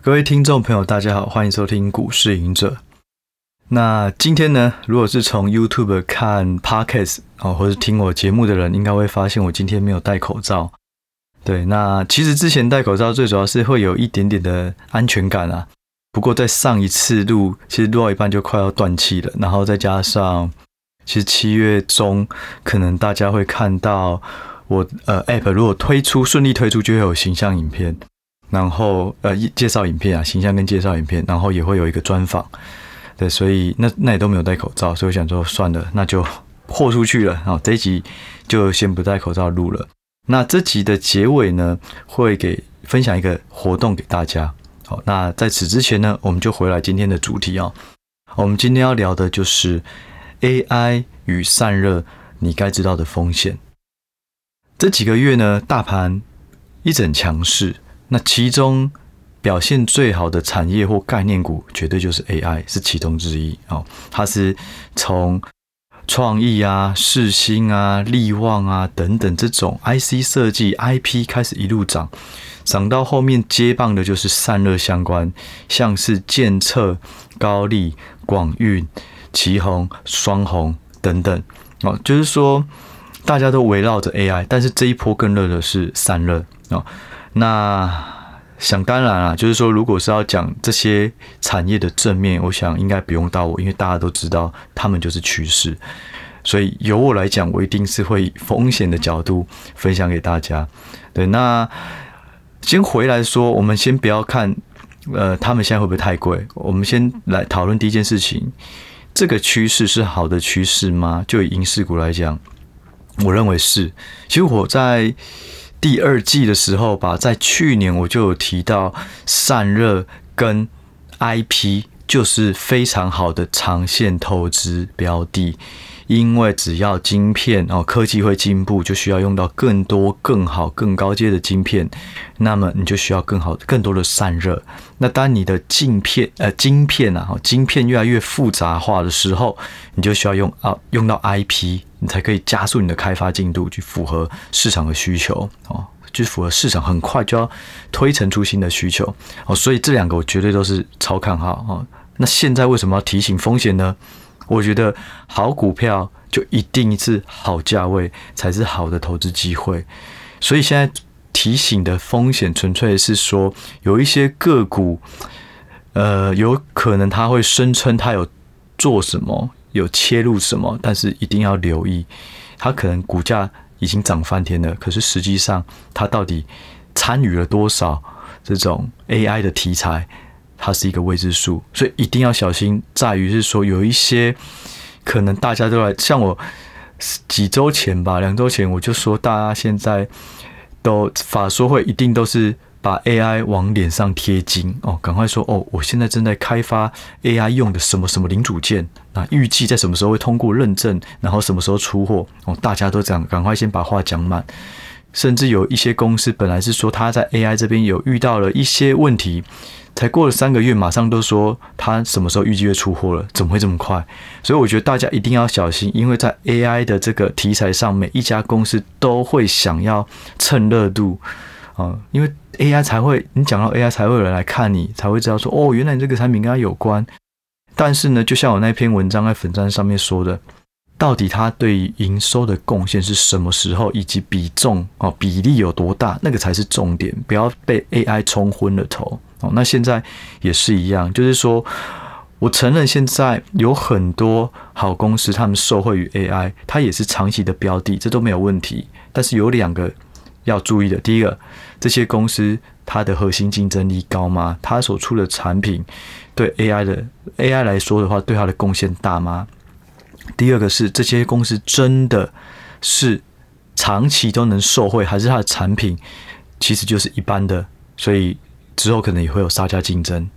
各位听众朋友，大家好，欢迎收听股市赢者。那今天呢，如果是从 YouTube 看 Podcast 哦，或者听我节目的人，应该会发现我今天没有戴口罩。对，那其实之前戴口罩最主要是会有一点点的安全感啊。不过在上一次录，其实录到一半就快要断气了，然后再加上，其实七月中可能大家会看到我呃 App 如果推出顺利推出，就会有形象影片。然后呃，介绍影片啊，形象跟介绍影片，然后也会有一个专访，对，所以那那也都没有戴口罩，所以我想说算了，那就豁出去了。好，这一集就先不戴口罩录了。那这集的结尾呢，会给分享一个活动给大家。好，那在此之前呢，我们就回来今天的主题啊。我们今天要聊的就是 AI 与散热，你该知道的风险。这几个月呢，大盘一整强势。那其中表现最好的产业或概念股，绝对就是 AI，是其中之一哦。它是从创意啊、世芯啊、力旺啊等等这种 IC 设计 IP 开始一路涨，涨到后面接棒的就是散热相关，像是建策、高力、广运、奇鋐、双鸿等等哦。就是说大家都围绕着 AI，但是这一波更热的是散热哦。那想当然啊，就是说，如果是要讲这些产业的正面，我想应该不用到我，因为大家都知道他们就是趋势。所以由我来讲，我一定是会以风险的角度分享给大家。对，那先回来说，我们先不要看，呃，他们现在会不会太贵？我们先来讨论第一件事情：这个趋势是好的趋势吗？就以银饰股来讲，我认为是。其实我在。第二季的时候吧，在去年我就有提到散热跟 IP 就是非常好的长线投资标的，因为只要晶片哦，科技会进步，就需要用到更多、更好、更高阶的晶片，那么你就需要更好、更多的散热。那当你的晶片呃晶片啊，晶片越来越复杂化的时候，你就需要用啊用到 IP。你才可以加速你的开发进度，去符合市场的需求哦，就符合市场很快就要推陈出新的需求哦，所以这两个我绝对都是超看好哦。那现在为什么要提醒风险呢？我觉得好股票就一定是好价位才是好的投资机会，所以现在提醒的风险纯粹是说有一些个股，呃，有可能他会声称他有做什么。有切入什么，但是一定要留意，它可能股价已经涨翻天了，可是实际上它到底参与了多少这种 AI 的题材，它是一个未知数，所以一定要小心。在于是说，有一些可能大家都来，像我几周前吧，两周前我就说，大家现在都法说会一定都是。把 AI 往脸上贴金哦，赶快说哦！我现在正在开发 AI 用的什么什么零组件，那预计在什么时候会通过认证，然后什么时候出货哦？大家都这样，赶快先把话讲满。甚至有一些公司本来是说他在 AI 这边有遇到了一些问题，才过了三个月，马上都说他什么时候预计会出货了？怎么会这么快？所以我觉得大家一定要小心，因为在 AI 的这个题材上，每一家公司都会想要蹭热度。啊，因为 AI 才会，你讲到 AI 才会有人来看你，才会知道说，哦，原来你这个产品跟它有关。但是呢，就像我那篇文章在粉站上面说的，到底它对于营收的贡献是什么时候，以及比重哦比例有多大，那个才是重点，不要被 AI 冲昏了头哦。那现在也是一样，就是说我承认现在有很多好公司，他们受惠于 AI，它也是长期的标的，这都没有问题。但是有两个。要注意的，第一个，这些公司它的核心竞争力高吗？它所出的产品对 AI 的 AI 来说的话，对它的贡献大吗？第二个是这些公司真的是长期都能受惠，还是它的产品其实就是一般的？所以之后可能也会有杀价竞争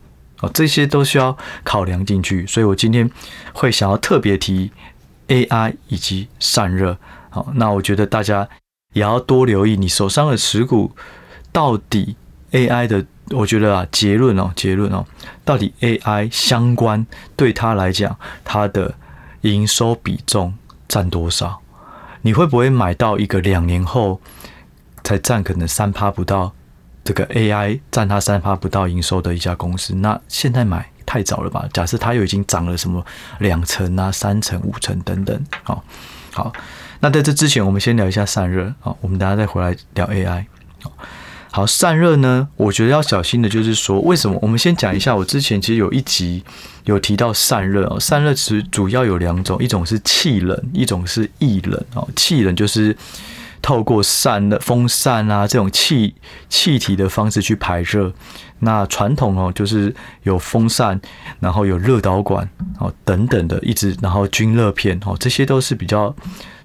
哦，这些都需要考量进去。所以我今天会想要特别提 AI 以及散热。好，那我觉得大家。也要多留意你手上的持股，到底 AI 的，我觉得啊，结论哦，结论哦，到底 AI 相关对他来讲，它的营收比重占多少？你会不会买到一个两年后才占可能三趴不到这个 AI 占它三趴不到营收的一家公司，那现在买太早了吧？假设它又已经涨了什么两成啊、三成、五成等等，好，好，那在这之前，我们先聊一下散热，好，我们等下再回来聊 AI，好。好，散热呢，我觉得要小心的就是说，为什么？我们先讲一下，我之前其实有一集有提到散热哦。散热其实主要有两种，一种是气冷，一种是液冷哦。气冷就是透过散热、风扇啊这种气气体的方式去排热。那传统哦，就是有风扇，然后有热导管哦等等的，一直然后均热片哦，这些都是比较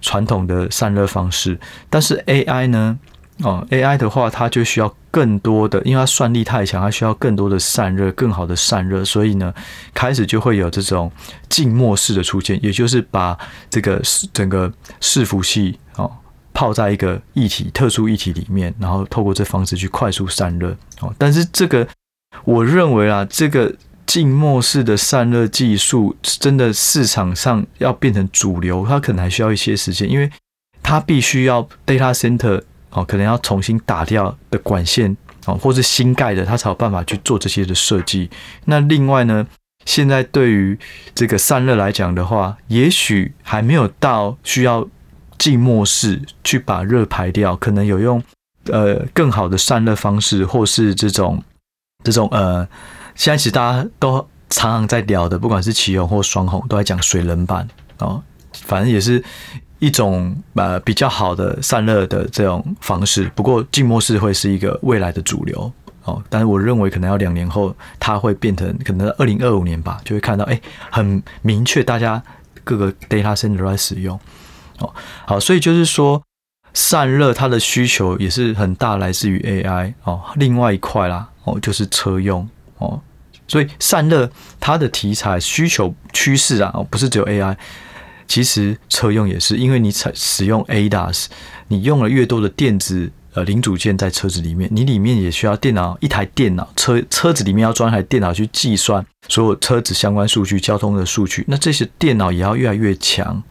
传统的散热方式。但是 AI 呢？哦，AI 的话，它就需要更多的，因为它算力太强，它需要更多的散热，更好的散热，所以呢，开始就会有这种静默式的出现，也就是把这个整个伺服器哦泡在一个液体、特殊液体里面，然后透过这方式去快速散热。哦，但是这个我认为啊，这个静默式的散热技术真的市场上要变成主流，它可能还需要一些时间，因为它必须要 data center。哦，可能要重新打掉的管线哦，或是新盖的，它才有办法去做这些的设计。那另外呢，现在对于这个散热来讲的话，也许还没有到需要静默式去把热排掉，可能有用呃更好的散热方式，或是这种这种呃，现在其实大家都常常在聊的，不管是启用或双鸿，都在讲水冷板哦，反正也是。一种呃比较好的散热的这种方式，不过静默式会是一个未来的主流哦。但是我认为可能要两年后，它会变成可能二零二五年吧，就会看到哎、很明确，大家各个 data center 都在使用哦。好，所以就是说散热它的需求也是很大，来自于 AI 哦。另外一块啦哦，就是车用哦。所以散热它的题材需求趋势啊，哦，不是只有 AI。其实车用也是，因为你采使用 ADAS，你用了越多的电子呃零组件在车子里面，你里面也需要电脑一台电脑车车子里面要装一台电脑去计算所有车子相关数据、交通的数据，那这些电脑也要越来越强，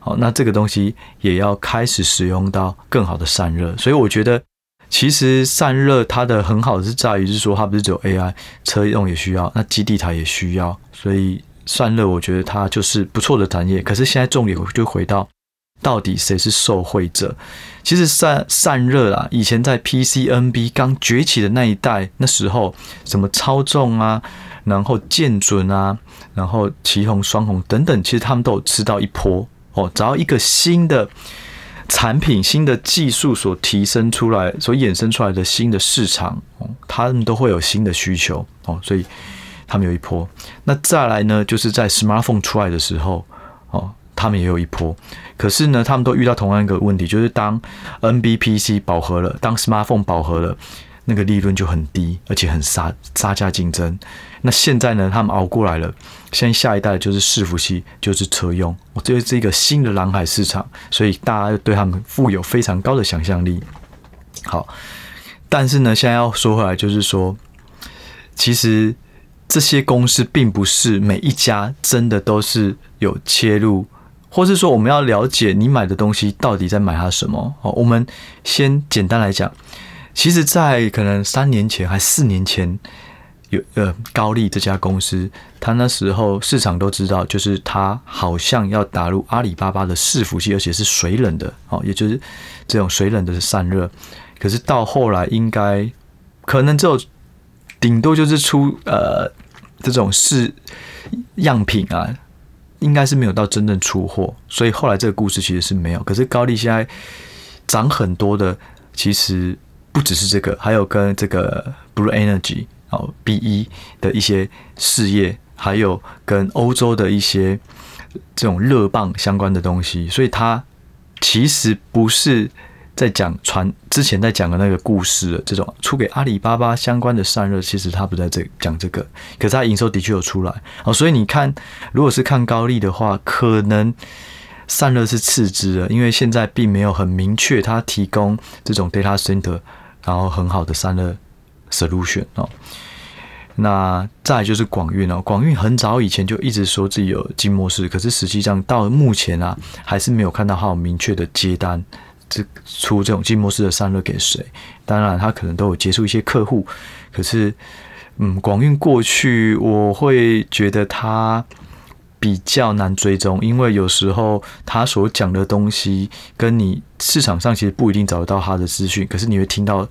好，那这个东西也要开始使用到更好的散热，所以我觉得其实散热它的很好是在于是说它不是只有 AI 车用也需要，那基地台也需要，所以。散热，我觉得它就是不错的产业。可是现在重点就回到，到底谁是受惠者？其实散散热啊，以前在 PCNB 刚崛起的那一代，那时候什么超重啊，然后建准啊，然后奇鋐、双红等等，其实他们都有吃到一波哦。只要一个新的产品、新的技术所提升出来、所衍生出来的新的市场，哦，他们都会有新的需求哦，所以。他们有一波，那再来呢？就是在 smartphone 出来的时候，哦，他们也有一波。可是呢，他们都遇到同样一个问题，就是当 NBPC 饱和了，当 smartphone 饱和了，那个利润就很低，而且很杀杀价竞争。那现在呢，他们熬过来了，现在下一代就是伺服器，就是车用，我觉得是一个新的蓝海市场，所以大家对他们富有非常高的想象力。好，但是呢，现在要说回来，就是说，其实。这些公司并不是每一家真的都是有切入，或是说我们要了解你买的东西到底在买它什么。哦，我们先简单来讲，其实，在可能三年前还四年前，有呃高力这家公司，它那时候市场都知道，就是它好像要打入阿里巴巴的伺服器，而且是水冷的，哦，也就是这种水冷的散热。可是到后来，应该可能只有顶多就是出呃。这种试样品啊，应该是没有到真正出货，所以后来这个故事其实是没有。可是高丽现在涨很多的，其实不只是这个，还有跟这个 Blue Energy 哦 BE 的一些事业，还有跟欧洲的一些这种热棒相关的东西，所以它其实不是。在讲传之前在讲的那个故事这种出给阿里巴巴相关的散热，其实他不在这讲这个，可是他营收的确有出来哦，所以你看，如果是看高利的话，可能散热是次之的，因为现在并没有很明确他提供这种 data center，然后很好的散热 solution 哦。那再就是广运哦，广运很早以前就一直说自己有静默式，可是实际上到目前啊，还是没有看到他有明确的接单。这出这种静默式的散热给谁？当然，他可能都有接触一些客户，可是，嗯，广运过去我会觉得他比较难追踪，因为有时候他所讲的东西跟你市场上其实不一定找得到他的资讯，可是你会听到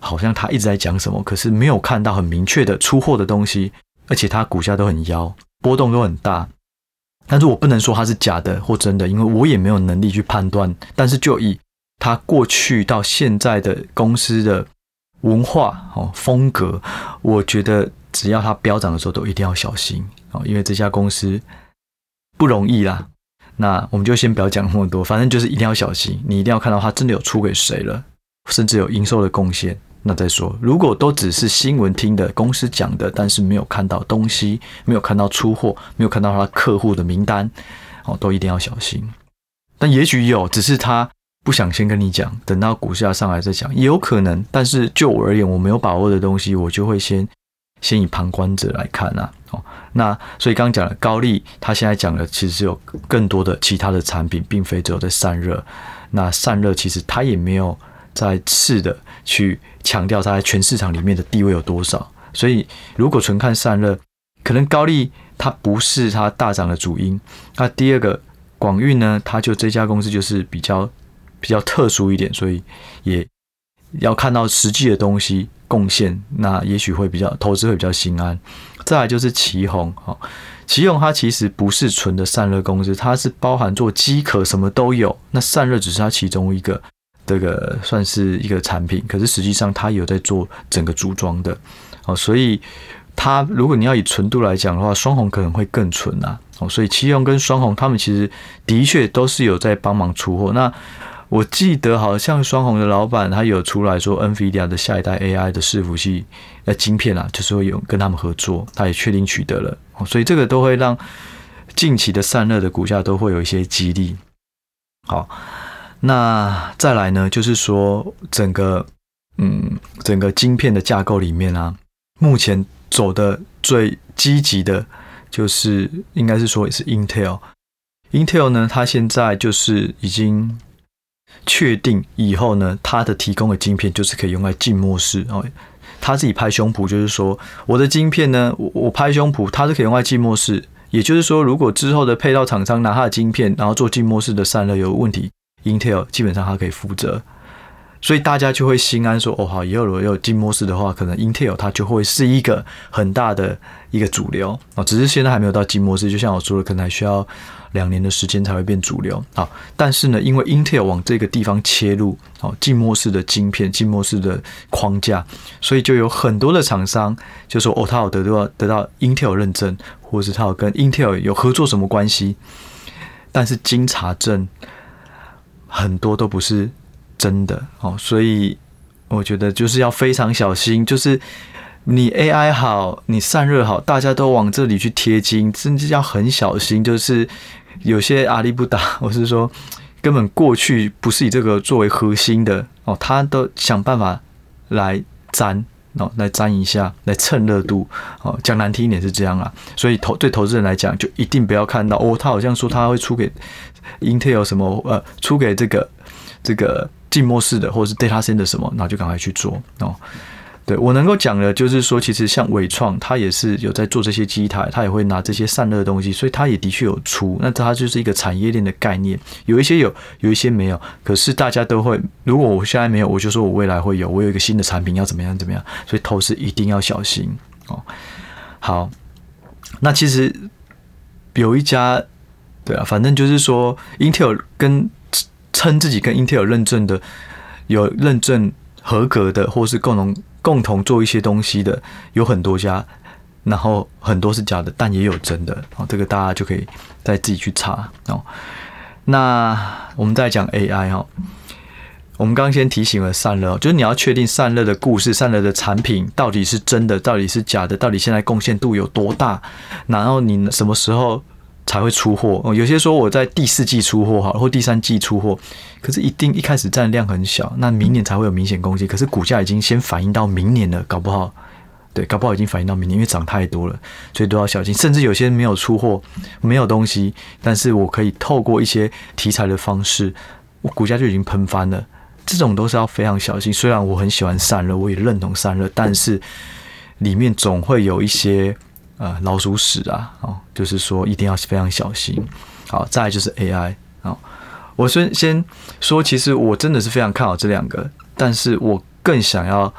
好像他一直在讲什么，可是没有看到很明确的出货的东西，而且他股价都很妖，波动都很大。但是我不能说它是假的或真的，因为我也没有能力去判断。但是就以他过去到现在的公司的文化哦风格，我觉得只要它飙涨的时候都一定要小心哦，因为这家公司不容易啦。那我们就先不要讲那么多，反正就是一定要小心，你一定要看到它真的有出给谁了，甚至有营收的贡献。那再说，如果都只是新闻听的、公司讲的，但是没有看到东西，没有看到出货，没有看到他客户的名单，哦，都一定要小心。但也许有，只是他不想先跟你讲，等到股价上来再讲，也有可能。但是就我而言，我没有把握的东西，我就会先先以旁观者来看啊。哦，那所以刚刚讲了高利，他现在讲的其实有更多的其他的产品，并非只有在散热。那散热其实他也没有在次的去。强调它在全市场里面的地位有多少，所以如果纯看散热，可能高利它不是它大涨的主因。那第二个广运呢，它就这家公司就是比较比较特殊一点，所以也要看到实际的东西贡献，那也许会比较投资会比较心安。再来就是奇鋐，哈，奇鋐它其实不是纯的散热公司，它是包含做机壳什么都有，那散热只是它其中一个。这个算是一个产品，可是实际上它有在做整个组装的哦，所以它如果你要以纯度来讲的话，双红可能会更纯啊哦，所以奇鋐跟双红他们其实的确都是有在帮忙出货。那我记得好像双鸿的老板他有出来说，NVIDIA 的下一代 AI 的伺服器呃晶片啊，就是会有跟他们合作，他也确定取得了，所以这个都会让近期的散热的股价都会有一些激励。好。那再来呢，就是说整个，嗯，整个晶片的架构里面啊，目前走的最积极的，就是应该是说也是 Intel。Intel 呢，它现在就是已经确定以后呢，他的提供的晶片就是可以用来静默式哦。他自己拍胸脯，就是说我的晶片呢，我我拍胸脯，它是可以用来静默式。也就是说，如果之后的配套厂商拿他的晶片，然后做静默式的散热有问题。Intel 基本上它可以负责，所以大家就会心安说：“哦，好，以后如果有静默式的话，可能 Intel 它就会是一个很大的一个主流啊。只是现在还没有到静默式，就像我说的，可能还需要两年的时间才会变主流啊。但是呢，因为 Intel 往这个地方切入，哦，静默式的晶片、静默式的框架，所以就有很多的厂商就说：哦，他有得到得到 Intel 认证，或者是他有跟 Intel 有合作什么关系？但是经查证。很多都不是真的哦，所以我觉得就是要非常小心。就是你 AI 好，你散热好，大家都往这里去贴金，甚至要很小心。就是有些阿里不打，我是说根本过去不是以这个作为核心的哦，他都想办法来沾哦，来沾一下，来蹭热度哦。讲难听一点是这样啊，所以投对投资人来讲，就一定不要看到哦，他好像说他会出给。Intel 什么呃，出给这个这个静默式的，或者是 Data Center 什么，然后就赶快去做哦。对，我能够讲的，就是说，其实像伟创，它也是有在做这些机台，它也会拿这些散热的东西，所以它也的确有出。那它就是一个产业链的概念，有一些有，有一些没有。可是大家都会，如果我现在没有，我就说我未来会有，我有一个新的产品要怎么样怎么样。所以投资一定要小心哦。好，那其实有一家。对啊，反正就是说，Intel 跟称自己跟 Intel 认证的，有认证合格的，或是共同共同做一些东西的，有很多家，然后很多是假的，但也有真的哦。这个大家就可以再自己去查哦。那我们再讲 AI 哈，我们刚刚先提醒了散热，就是你要确定散热的故事、散热的产品到底是真的，到底是假的，到底现在贡献度有多大，然后你什么时候才会出货哦。有些说我在第四季出货好，或第三季出货，可是一定一开始占量很小，那明年才会有明显攻击。可是股价已经先反映到明年了，搞不好，对，搞不好已经反映到明年，因为涨太多了，所以都要小心。甚至有些没有出货，没有东西，但是我可以透过一些题材的方式，我股价就已经喷翻了。这种都是要非常小心。虽然我很喜欢散热，我也认同散热，但是里面总会有一些呃老鼠屎啊，哦，就是说一定要非常小心。好，再来就是 AI 啊，我先先说，其实我真的是非常看好这两个，但是我更想要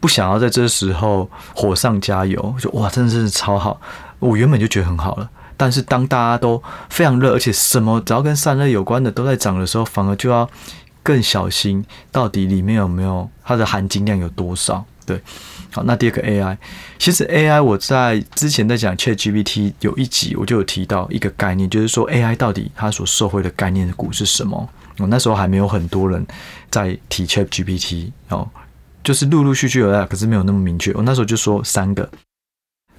不想要在这时候火上加油，就哇，真的是超好。我原本就觉得很好了，但是当大家都非常热，而且什么只要跟散热有关的都在涨的时候，反而就要。更小心，到底里面有没有它的含金量有多少？对，好，那第二个 AI，其实 AI 我在之前在讲 ChatGPT 有一集我就有提到一个概念，就是说 AI 到底它所受惠的概念股是什么？我那时候还没有很多人在提 ChatGPT 哦，就是陆陆续续有的，可是没有那么明确。我那时候就说三个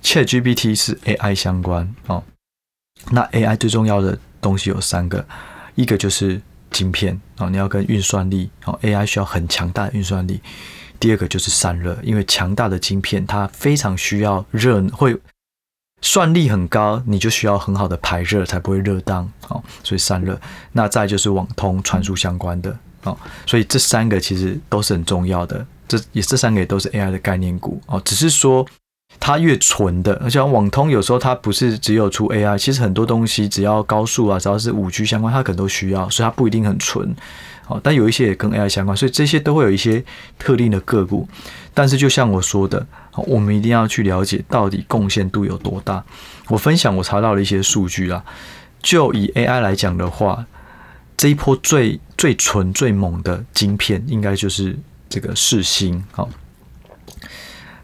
ChatGPT 是 AI 相关哦，那 AI 最重要的东西有三个，一个就是。晶片哦，你要跟运算力哦，AI 需要很强大的运算力。第二个就是散热，因为强大的晶片它非常需要热，会算力很高，你就需要很好的排热，才不会热当哦。所以散热，那再就是网通传输相关的哦。所以这三个其实都是很重要的，这也这三个也都是 AI 的概念股哦，只是说。它越纯的，而且网通有时候它不是只有出 AI，其实很多东西只要高速啊，只要是五 G 相关，它可能都需要，所以它不一定很纯。哦，但有一些也跟 AI 相关，所以这些都会有一些特定的个股。但是就像我说的，我们一定要去了解到底贡献度有多大。我分享我查到了一些数据啊，就以 AI 来讲的话，这一波最最纯最猛的晶片，应该就是这个世芯。好，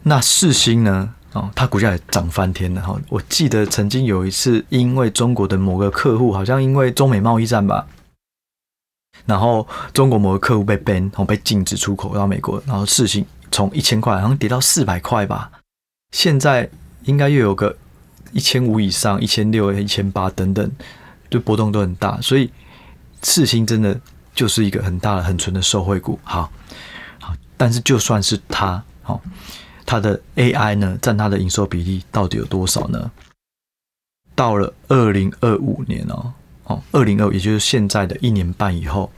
那世芯呢？哦，它股价也涨翻天了哈！我记得曾经有一次，因为中国的某个客户，好像因为中美贸易战吧，然后中国某个客户被 ban，然后被禁止出口到美国，然后世芯从一千块好像跌到四百块吧，现在应该又有个一千五以上，一千六、一千八等等，就波动都很大，所以世芯真的就是一个很大的、很纯的受惠股。好，好，但是就算是它，好。它的 AI 呢，占它的营收比例到底有多少呢？到了二零二五年哦，哦，二零二五，也就是现在的一年半以后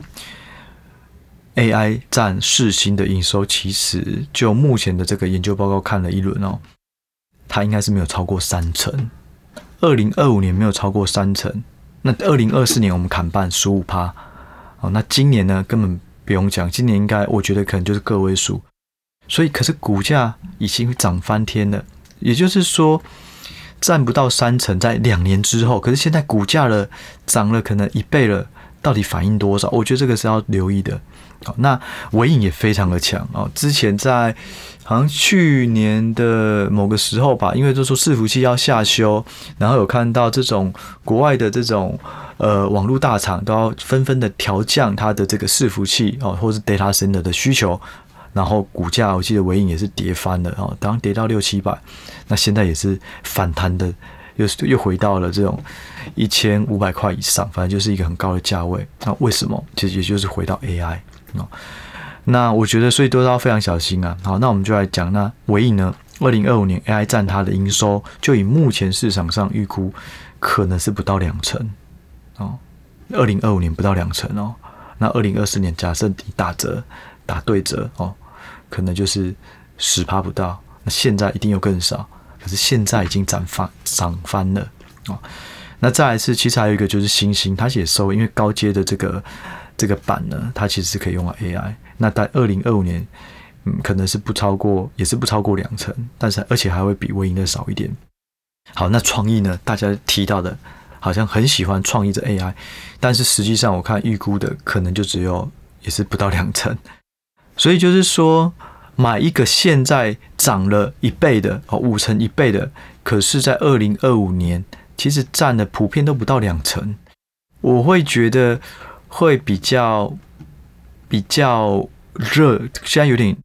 ，AI 占世星的营收，其实就目前的这个研究报告看了一轮哦，它应该是没有超过三成。二零二五年没有超过三成，那二零二四年我们砍半十五趴，哦，那今年呢，根本不用讲，今年应该我觉得可能就是个位数。所以，可是股价已经涨翻天了，也就是说，占不到三成，在两年之后，可是现在股价了涨了可能一倍了，到底反映多少？我觉得这个是要留意的。好，那尾影也非常的强哦，之前在好像去年的某个时候吧，因为就说伺服器要下修，然后有看到这种国外的这种呃网络大厂都要纷纷的调降它的这个伺服器哦，或是 data center 的需求。然后股价，我记得尾影也是跌翻了哦，当跌到六七百，那现在也是反弹的，又又回到了这种一千五百块以上，反正就是一个很高的价位。那为什么？其实也就是回到 AI 哦。那我觉得，所以都要非常小心啊。好，那我们就来讲，那尾影呢？二零二五年 AI 占它的营收，就以目前市场上预估，可能是不到两成哦。二零二五年不到两成哦。那二零二四年假设你打折打对折哦。可能就是十趴不到，那现在一定又更少。可是现在已经涨翻涨翻了哦。那再来是，其实还有一个就是欣兴，它也收，因为高阶的这个这个板呢，它其实是可以用到 AI。那在二零二五年，嗯，可能是不超过，也是不超过两成，但是而且还会比纬颖的少一点。好，那创意呢？大家提到的，好像很喜欢创意的 AI，但是实际上我看预估的可能就只有，也是不到两成。所以就是说，买一个现在涨了一倍的哦，五成一倍的，可是，在二零二五年，其实占的普遍都不到两成，我会觉得会比较比较热，现在有点，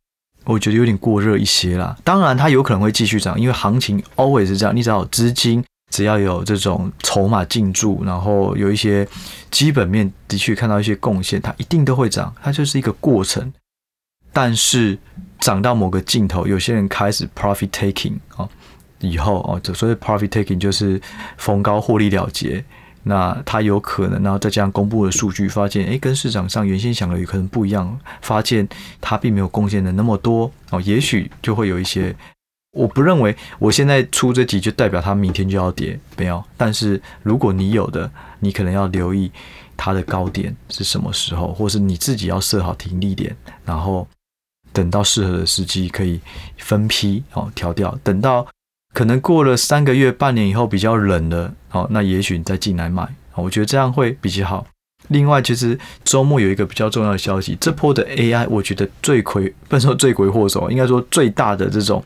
我觉得有点过热一些啦。当然，它有可能会继续涨，因为行情 always 是这样，你只要有资金，只要有这种筹码进驻，然后有一些基本面的确看到一些贡献，它一定都会涨，它就是一个过程。但是涨到某个尽头，有些人开始 profit taking 哦，以后哦，所谓 profit taking 就是逢高获利了结，那它有可能，然后再加上公布的数据，发现诶，跟市场上原先想的有可能不一样，发现它并没有贡献的那么多哦，也许就会有一些。我不认为我现在出这集就代表它明天就要跌，没有。但是如果你有的，你可能要留意它的高点是什么时候，或是你自己要设好停利点，然后等到适合的时机可以分批哦调掉，等到。可能过了三个月、半年以后比较冷了，好，那也许你再进来买，我觉得这样会比较好。另外，其实周末有一个比较重要的消息，这波的 AI，我觉得罪魁不能说罪魁祸首，应该说最大的这种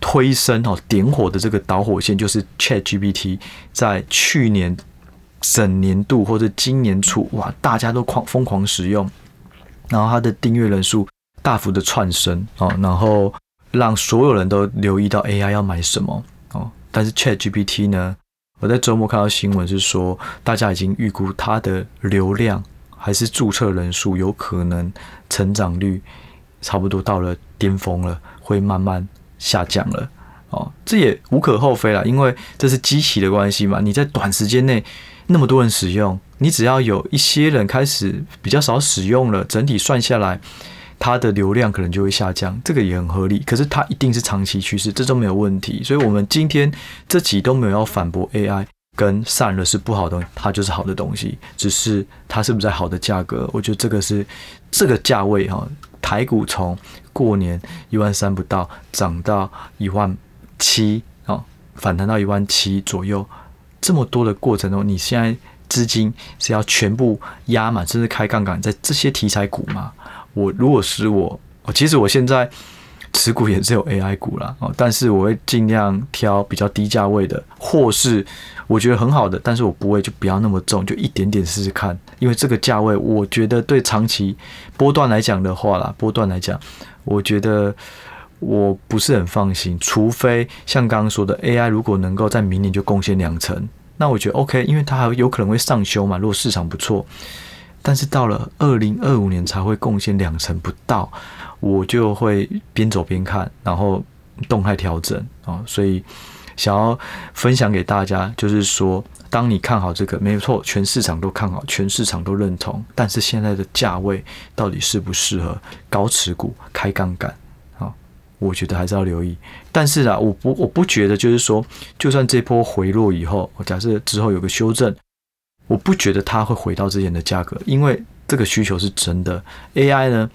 推升哦点火的这个导火线，就是 ChatGPT 在去年整年度或者今年初，哇，大家都狂疯狂使用，然后它的订阅人数大幅的窜升哦，然后。让所有人都留意到 AI 要买什么哦，但是 ChatGPT 呢？我在周末看到新闻是说，大家已经预估它的流量还是注册人数有可能成长率差不多到了巅峰了，会慢慢下降了哦。这也无可厚非啦，因为这是机器的关系嘛。你在短时间内那么多人使用，你只要有一些人开始比较少使用了，整体算下来。它的流量可能就会下降，这个也很合理。可是它一定是长期趋势，这都没有问题。所以，我们今天这集都没有要反驳 AI 跟散热是不好的，它就是好的东西。只是它是不是在好的价格？我觉得这个是这个价位哈，台股从过年一万三不到涨到一万七啊，反弹到一万七左右，这么多的过程中，你现在资金是要全部压满，甚至开杠杆在这些题材股吗？我如果是我，其实我现在持股也是有 AI 股啦，哦，但是我会尽量挑比较低价位的，或是我觉得很好的，但是我不会就不要那么重，就一点点试试看，因为这个价位我觉得对长期波段来讲的话啦，波段来讲，我觉得我不是很放心，除非像刚刚说的 AI 如果能够在明年就贡献两成，那我觉得 OK，因为它还有可能会上修嘛，如果市场不错。但是到了二零二五年才会贡献两成不到，我就会边走边看，然后动态调整啊。所以想要分享给大家，就是说，当你看好这个，没错，全市场都看好，全市场都认同。但是现在的价位到底适不适合高持股开杠杆啊？我觉得还是要留意。但是啊，我不我不觉得，就是说，就算这波回落以后，假设之后有个修正。我不觉得它会回到之前的价格，因为这个需求是真的。AI 呢，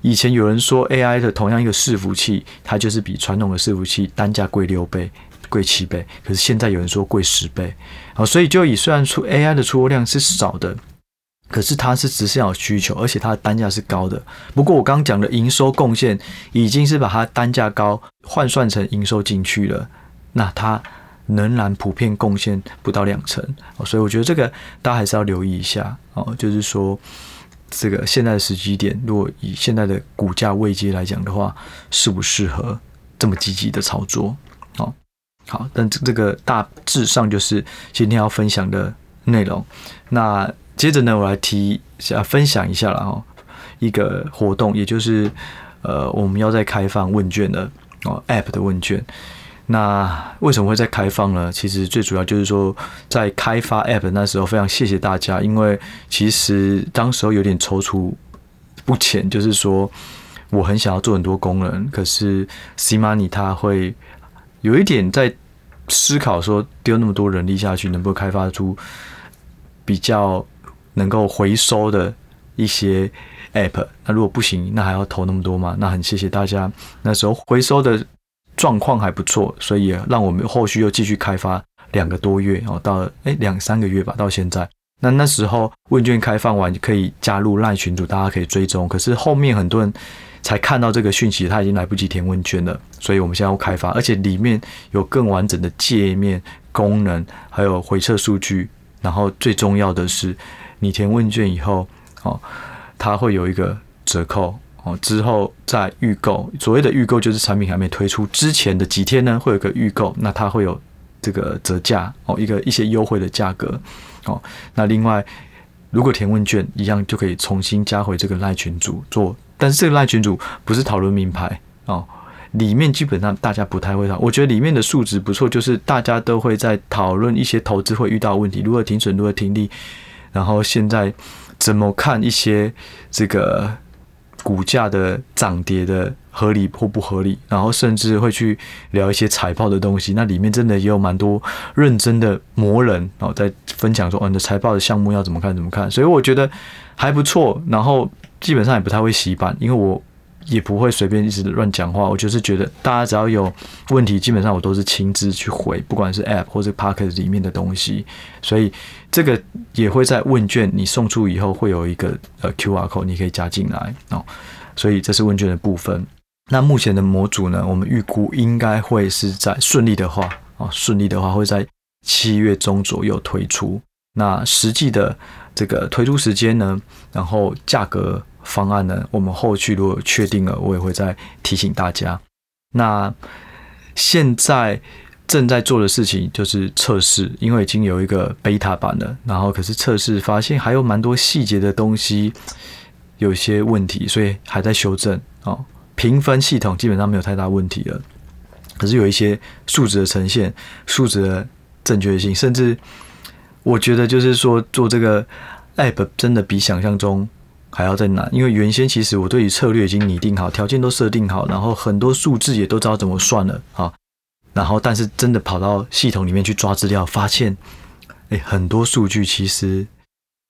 以前有人说 AI 的同样一个伺服器，它就是比传统的伺服器单价贵六倍、贵七倍。可是现在有人说贵十倍，好，所以就以虽然出 AI 的出货量是少的，可是它是只是有需求，而且它的单价是高的。不过我刚刚讲的营收贡献，已经是把它单价高换算成营收进去了，那它。仍然普遍贡献不到两成，所以我觉得这个大家还是要留意一下哦。就是说，这个现在的时机点，如果以现在的股价位阶来讲的话，适不适合这么积极的操作？哦，好，但这这个大致上就是今天要分享的内容。那接着呢，我来提下分享一下了哦，一个活动，也就是呃，我们要再开放问卷的哦，App 的问卷。那为什么会再开放呢？其实最主要就是说，在开发 App 那时候，非常谢谢大家，因为其实当时候有点踌躇不前，就是说我很想要做很多功能，可是 CMoney 它会有一点在思考，说丢那么多人力下去，能不能开发出比较能够回收的一些 App？那如果不行，那还要投那么多吗？那很谢谢大家那时候回收的。状况还不错，所以让我们后续又继续开发两个多月哦，到诶两三个月吧，到现在。那那时候问卷开放完可以加入 LINE 群组，大家可以追踪。可是后面很多人才看到这个讯息，他已经来不及填问卷了。所以我们现在要开发，而且里面有更完整的界面功能，还有回测数据。然后最重要的是，你填问卷以后哦，它会有一个折扣。哦，之后再预购，所谓的预购就是产品还没推出之前的几天呢，会有个预购，那它会有这个折价哦，一个一些优惠的价格哦。那另外，如果填问卷一样，就可以重新加回这个赖群组做，但是这个赖群组不是讨论名牌哦，里面基本上大家不太会讨，我觉得里面的数值不错，就是大家都会在讨论一些投资会遇到问题，如何停损，如何停利，然后现在怎么看一些这个股价的涨跌的合理或不合理，然后甚至会去聊一些财报的东西。那里面真的也有蛮多认真的魔人，然后在分享说，哦，你的财报的项目要怎么看怎么看，所以我觉得还不错。然后基本上也不太会洗版，因为我。也不会随便一直乱讲话，我就是觉得大家只要有问题，基本上我都是亲自去回，不管是 App 或者 Pocket 里面的东西，所以这个也会在问卷你送出以后会有一个呃 QR code，你可以加进来哦。所以这是问卷的部分。那目前的模组呢，我们预估应该会是在顺利的话哦，顺利的话会在七月中左右推出。那实际的这个推出时间呢，然后价格。方案呢，我们后续如果确定了，我也会再提醒大家。那现在正在做的事情就是测试，因为已经有一个 beta 版了，然后可是测试发现还有蛮多细节的东西有些问题，所以还在修正哦。评分系统基本上没有太大问题了，可是有一些数值的呈现、数值的正确性，甚至我觉得就是说做这个 app 真的比想象中。还要再难，因为原先其实我对于策略已经拟定好，条件都设定好，然后很多数字也都知道怎么算了啊。然后，但是真的跑到系统里面去抓资料，发现，哎，很多数据其实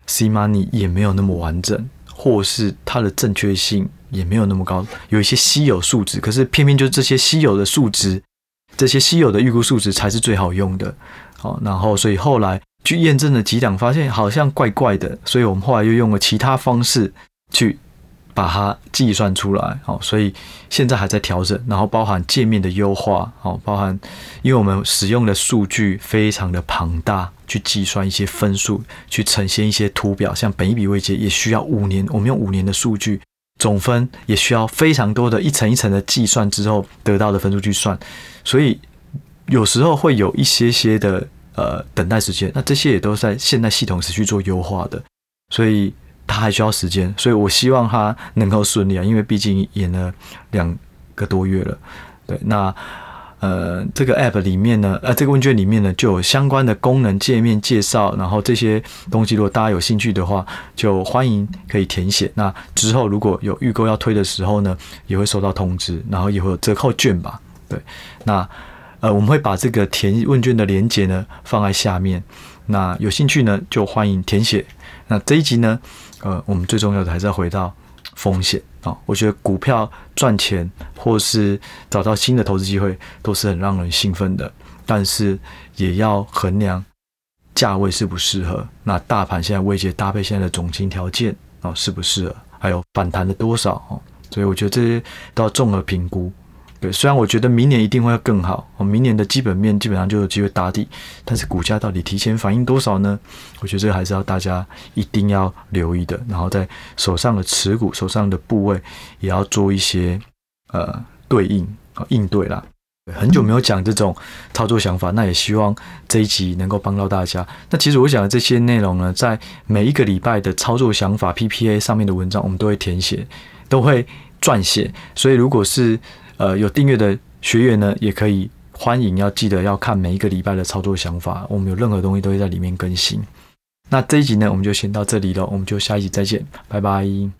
C-money 也没有那么完整，或是它的正确性也没有那么高，有一些稀有数值，可是偏偏就是这些稀有的数值，这些稀有的预估数值才是最好用的。好，然后所以后来。去验证了几档，发现好像怪怪的，所以我们后来又用了其他方式去把它计算出来。好，所以现在还在调整，然后包含界面的优化，好，包含因为我们使用的数据非常的庞大，去计算一些分数，去呈现一些图表，像本一比位阶也需要五年，我们用五年的数据总分也需要非常多的一层一层的计算之后得到的分数去算，所以有时候会有一些些的。呃，等待时间，那这些也都在现在系统是去做优化的，所以它还需要时间，所以我希望它能够顺利啊，因为毕竟演了两个多月了。对，那呃，这个 app 里面呢，呃，这个问卷里面呢，就有相关的功能界面介绍，然后这些东西，如果大家有兴趣的话，就欢迎可以填写。那之后如果有预购要推的时候呢，也会收到通知，然后也会有折扣券吧。对，那。呃，我们会把这个填问卷的连接呢放在下面，那有兴趣呢就欢迎填写。那这一集呢，呃，我们最重要的还是要回到风险啊、哦。我觉得股票赚钱或是找到新的投资机会都是很让人兴奋的，但是也要衡量价位适不适合。那大盘现在位阶搭配现在的总经条件啊、哦，适不适合？还有反弹的多少哦？所以我觉得这些都要综合评估。对，虽然我觉得明年一定会更好，我明年的基本面基本上就有机会打底，但是股价到底提前反应多少呢？我觉得这个还是要大家一定要留意的。然后在手上的持股、手上的部位也要做一些呃对应应对啦。很久没有讲这种操作想法，那也希望这一集能够帮到大家。那其实我讲的这些内容呢，在每一个礼拜的操作想法 PPA 上面的文章，我们都会填写，都会撰写。所以如果是呃，有订阅的学员呢，也可以欢迎，要记得要看每一个礼拜的操作想法，我们有任何东西都会在里面更新。那这一集呢，我们就先到这里了，我们就下一集再见，拜拜。